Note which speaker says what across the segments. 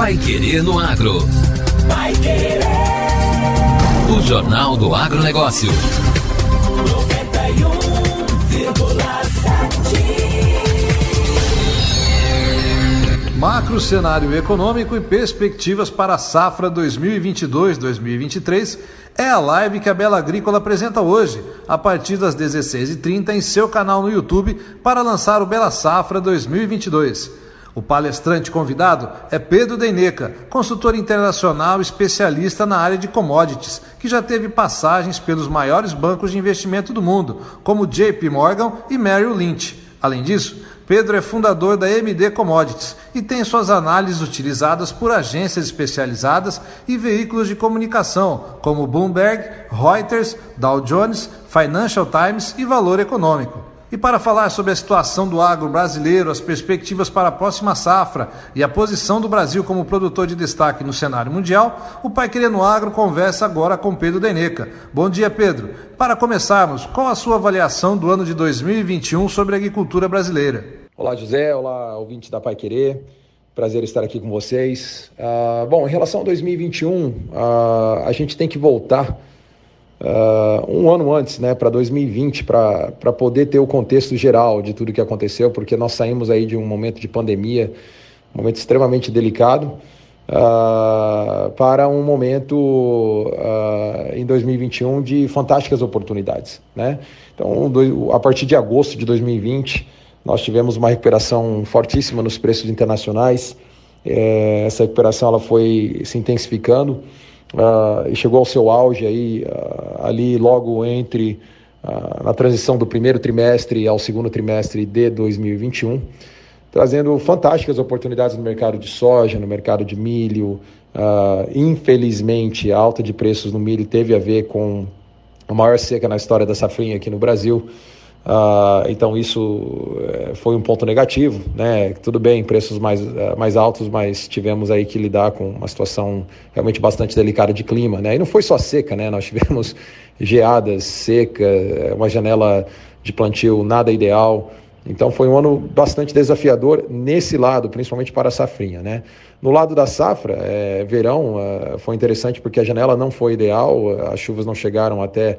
Speaker 1: Pai Querer no Agro. Pai Querer. O Jornal do Agronegócio. 91,7.
Speaker 2: Macro cenário econômico e perspectivas para a safra 2022-2023 é a live que a Bela Agrícola apresenta hoje, a partir das 16h30 em seu canal no YouTube para lançar o Bela Safra 2022. O palestrante convidado é Pedro Deneca, consultor internacional especialista na área de commodities, que já teve passagens pelos maiores bancos de investimento do mundo, como JP Morgan e Merrill Lynch. Além disso, Pedro é fundador da MD Commodities e tem suas análises utilizadas por agências especializadas e veículos de comunicação, como Bloomberg, Reuters, Dow Jones, Financial Times e Valor Econômico. E para falar sobre a situação do agro brasileiro, as perspectivas para a próxima safra e a posição do Brasil como produtor de destaque no cenário mundial, o Pai Querendo Agro conversa agora com Pedro Deneca. Bom dia, Pedro. Para começarmos, qual a sua avaliação do ano de 2021 sobre a agricultura brasileira?
Speaker 3: Olá, José. Olá, ouvinte da Pai Querer. Prazer estar aqui com vocês. Uh, bom, em relação a 2021, uh, ah, a gente tem que voltar uh, um ano antes, né, para 2020, para poder ter o contexto geral de tudo que aconteceu, porque nós saímos aí de um momento de pandemia, um momento extremamente delicado, uh, para um momento uh, em 2021 de fantásticas oportunidades, né? Então, a partir de agosto de 2020, nós tivemos uma recuperação fortíssima nos preços internacionais. É, essa recuperação ela foi se intensificando e chegou ao seu auge aí, uh, ali logo entre uh, na transição do primeiro trimestre ao segundo trimestre de 2021, trazendo fantásticas oportunidades no mercado de soja, no mercado de milho. infelizmente, a alta de preços no milho teve a ver com a maior seca na história da safrinha aqui no Brasil. Uh, então isso eh, foi um ponto negativo, né? Tudo bem, preços mais, uh, mais altos, mas tivemos aí que lidar com uma situação realmente bastante delicada de clima, né? E não foi só seca, né? Nós tivemos geadas, seca, eh, uma janela de plantio nada ideal. Então foi um ano bastante desafiador nesse lado, principalmente para a safrinha, né? No lado da safra, é, verão uh, foi interessante porque a janela não foi ideal, as chuvas não chegaram até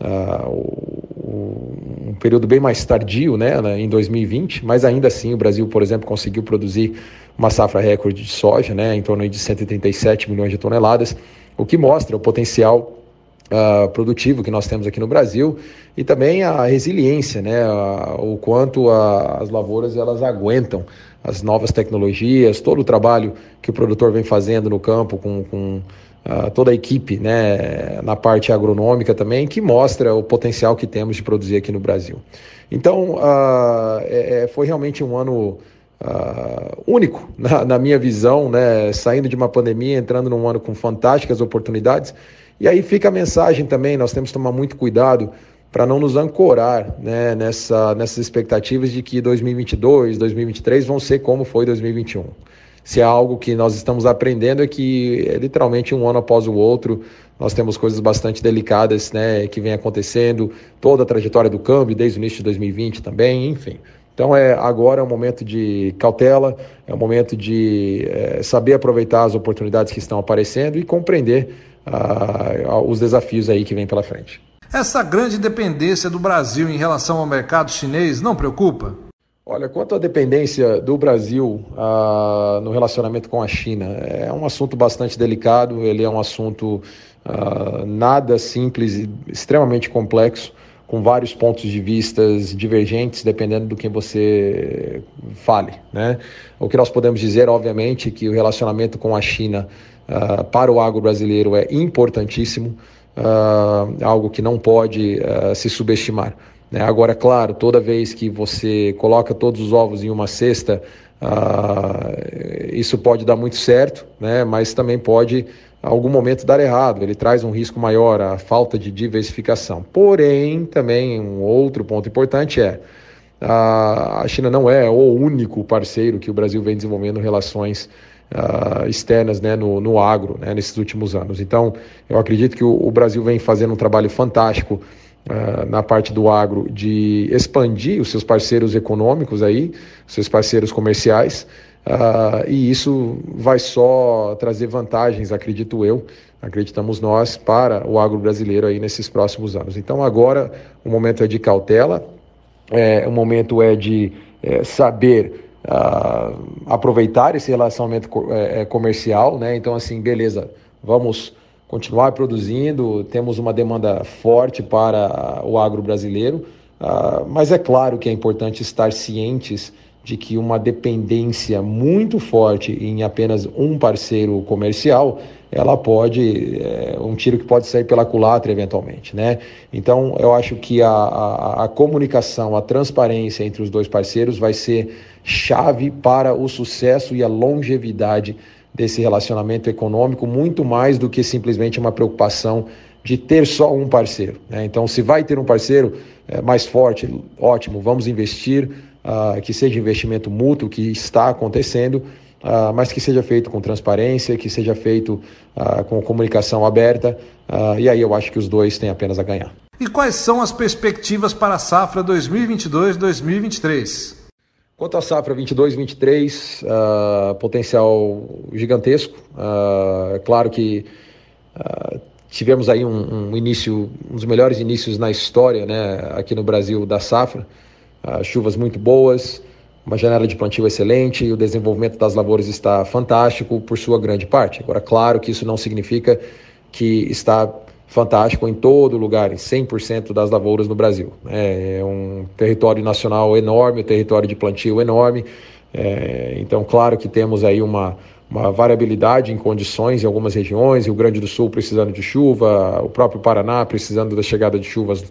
Speaker 3: uh, um período bem mais tardio, né, em 2020, mas ainda assim o Brasil, por exemplo, conseguiu produzir uma safra recorde de soja, né, em torno de 137 milhões de toneladas, o que mostra o potencial Uh, produtivo que nós temos aqui no Brasil e também a resiliência, né, o quanto a, as lavouras elas aguentam as novas tecnologias, todo o trabalho que o produtor vem fazendo no campo com, com uh, toda a equipe né, na parte agronômica também, que mostra o potencial que temos de produzir aqui no Brasil. Então, uh, é, foi realmente um ano uh, único na, na, minha visão, né, saindo de uma pandemia, entrando num ano com fantásticas oportunidades. E aí fica a mensagem também: nós temos que tomar muito cuidado para não nos ancorar né, nessa, nessas expectativas de que 2022, 2023 vão ser como foi 2021 se é algo que nós estamos aprendendo é que é literalmente um ano após o outro nós temos coisas bastante delicadas né, que vem acontecendo, toda a trajetória do câmbio desde o início de 2020 também, enfim. Então é agora é um momento de cautela, é um momento de é, saber aproveitar as oportunidades que estão aparecendo e compreender uh, os desafios aí que vem pela frente.
Speaker 2: Essa grande dependência do Brasil em relação ao mercado chinês não preocupa?
Speaker 3: Olha, quanto à dependência do Brasil ah, no relacionamento com a China, é um assunto bastante delicado, ele é um assunto ah, nada simples e extremamente complexo, com vários pontos de vistas divergentes, dependendo do que você fale. Né? O que nós podemos dizer, obviamente, é que o relacionamento com a China ah, para o agro brasileiro é importantíssimo, algo que não pode se subestimar. Né? Agora, claro, toda vez que você coloca todos os ovos em uma cesta, uh, isso pode dar muito certo, né? mas também pode, em algum momento, dar errado. Ele traz um risco maior, a falta de diversificação. Porém, também um outro ponto importante é a China não é o único parceiro que o Brasil vem desenvolvendo relações uh, externas né, no, no agro né, nesses últimos anos. Então, eu acredito que o, o Brasil vem fazendo um trabalho fantástico na parte do agro de expandir os seus parceiros econômicos aí, seus parceiros comerciais, uh, e isso vai só trazer vantagens, acredito eu, acreditamos nós, para o agro brasileiro aí nesses próximos anos. Então agora o momento é de cautela, é, o momento é de é, saber uh, aproveitar esse relacionamento é, é, comercial, né? Então assim, beleza, vamos continuar produzindo, temos uma demanda forte para o agro brasileiro, uh, mas é claro que é importante estar cientes de que uma dependência muito forte em apenas um parceiro comercial, ela pode, é, um tiro que pode sair pela culatra eventualmente, né? Então, eu acho que a, a, a comunicação, a transparência entre os dois parceiros vai ser chave para o sucesso e a longevidade desse relacionamento econômico, muito mais do que simplesmente uma preocupação de ter só um parceiro. Né? Então, se vai ter um parceiro é, mais forte, ótimo, vamos investir, uh, que seja investimento mútuo, que está acontecendo, uh, mas que seja feito com transparência, que seja feito uh, com comunicação aberta, e aí eu acho que os dois têm apenas a ganhar.
Speaker 2: E quais são as perspectivas para a safra 2022-2023?
Speaker 3: Quanto à safra 22-23, uh, potencial gigantesco. Uh, é claro que uh, tivemos aí um, um, início, um dos melhores inícios na história, né, aqui no Brasil da safra. chuvas muito boas, uma janela de plantio excelente, o desenvolvimento das lavouras está fantástico por sua grande parte. Agora, claro que isso não significa que está fantástico em todo lugar, em 100% das lavouras no Brasil. É, é um território nacional enorme, um território de plantio enorme. É, então, claro que temos aí uma, uma variabilidade em condições em algumas regiões, Rio Grande do Sul precisando de chuva, o próprio Paraná precisando da chegada de chuvas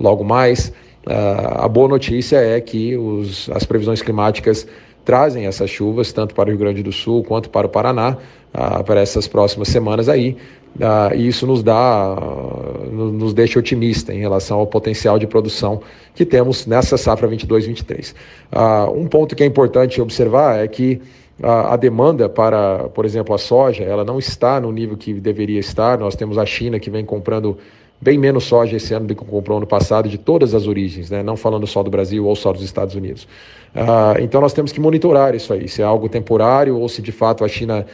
Speaker 3: logo mais. Uh, a boa notícia é que os, as previsões climáticas trazem essas chuvas tanto para o Rio Grande do Sul quanto para o Paraná uh, para essas próximas semanas aí. Uh, e isso nos dá, uh, nos deixa otimista em relação ao potencial de produção que temos nessa safra 22-23. Uh, um ponto que é importante observar é que a demanda para, por exemplo, a soja, ela não está no nível que deveria estar. Nós temos a China que vem comprando bem menos soja esse ano do que comprou ano passado, de todas as origens, né? não falando só do Brasil ou só dos Estados Unidos. então nós temos que monitorar isso aí, se é algo temporário ou se de fato a China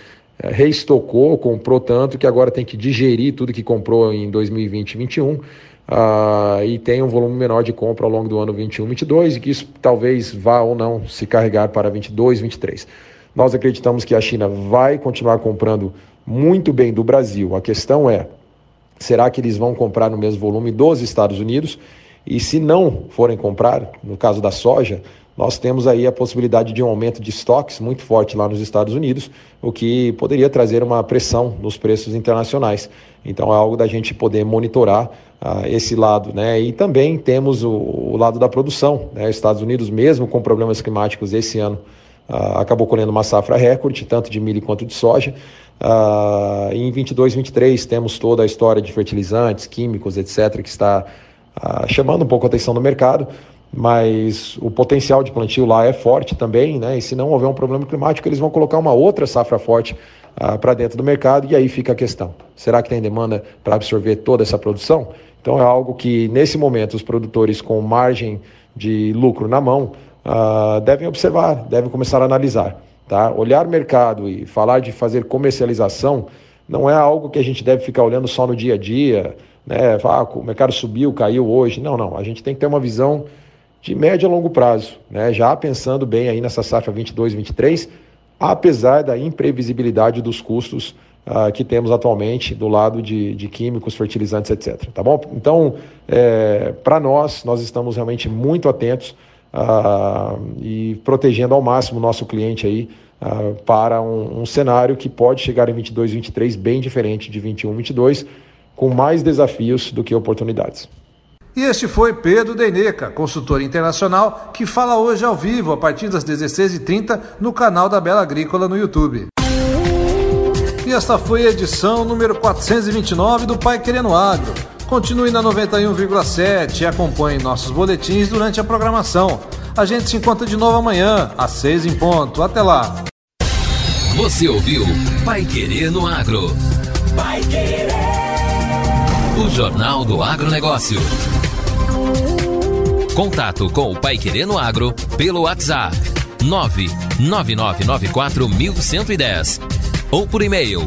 Speaker 3: é, reestocou, comprou tanto que agora tem que digerir tudo que comprou em 2020 e 2021 uh, e tem um volume menor de compra ao longo do ano 21 e 22 e que isso talvez vá ou não se carregar para 22 e 23. Nós acreditamos que a China vai continuar comprando muito bem do Brasil. A questão é, será que eles vão comprar no mesmo volume dos Estados Unidos? E se não forem comprar, no caso da soja, nós temos aí a possibilidade de um aumento de estoques muito forte lá nos Estados Unidos, o que poderia trazer uma pressão nos preços internacionais. Então é algo da gente poder monitorar uh, esse lado, né? E também temos o, o lado da produção, né? Estados Unidos, mesmo com problemas climáticos esse ano, uh, acabou colhendo uma safra recorde, tanto de milho quanto de soja. Uh, em 22, 23 temos toda a história de fertilizantes, químicos, etc., que está chamando um pouco a atenção do mercado mas o potencial de plantio lá é forte também, né? E se não houver um problema climático, eles vão colocar uma outra safra forte para dentro do mercado e aí fica a questão: será que tem demanda para absorver toda essa produção? Então é algo que nesse momento os produtores com margem de lucro na mão uh, devem observar, devem começar a analisar, tá? Olhar mercado e falar de fazer comercialização não é algo que a gente deve ficar olhando só no dia a dia, né? Ah, o mercado subiu, caiu hoje. Não, não. A gente tem que ter uma visão de médio a longo prazo, né? já pensando bem aí nessa safra 22, 23, apesar da imprevisibilidade dos custos uh, que temos atualmente do lado de, de químicos, fertilizantes, etc. Tá bom? Então, é, para nós, nós estamos realmente muito atentos uh, e protegendo ao máximo o nosso cliente aí uh, para um, um cenário que pode chegar em 22, 23 bem diferente de 21, 22, com mais desafios do que oportunidades.
Speaker 2: E este foi Pedro Deneca, consultor internacional, que fala hoje ao vivo, a partir das 16h30, no canal da Bela Agrícola no YouTube. E esta foi a edição número 429 do Pai Querendo Agro. Continue na 91,7 e acompanhe nossos boletins durante a programação. A gente se encontra de novo amanhã, às 6 em ponto. Até lá.
Speaker 1: Você ouviu Pai Querendo Agro. Pai Querer. O Jornal do Agronegócio. Contato com o Pai Querendo Agro pelo WhatsApp 999941110 ou por e-mail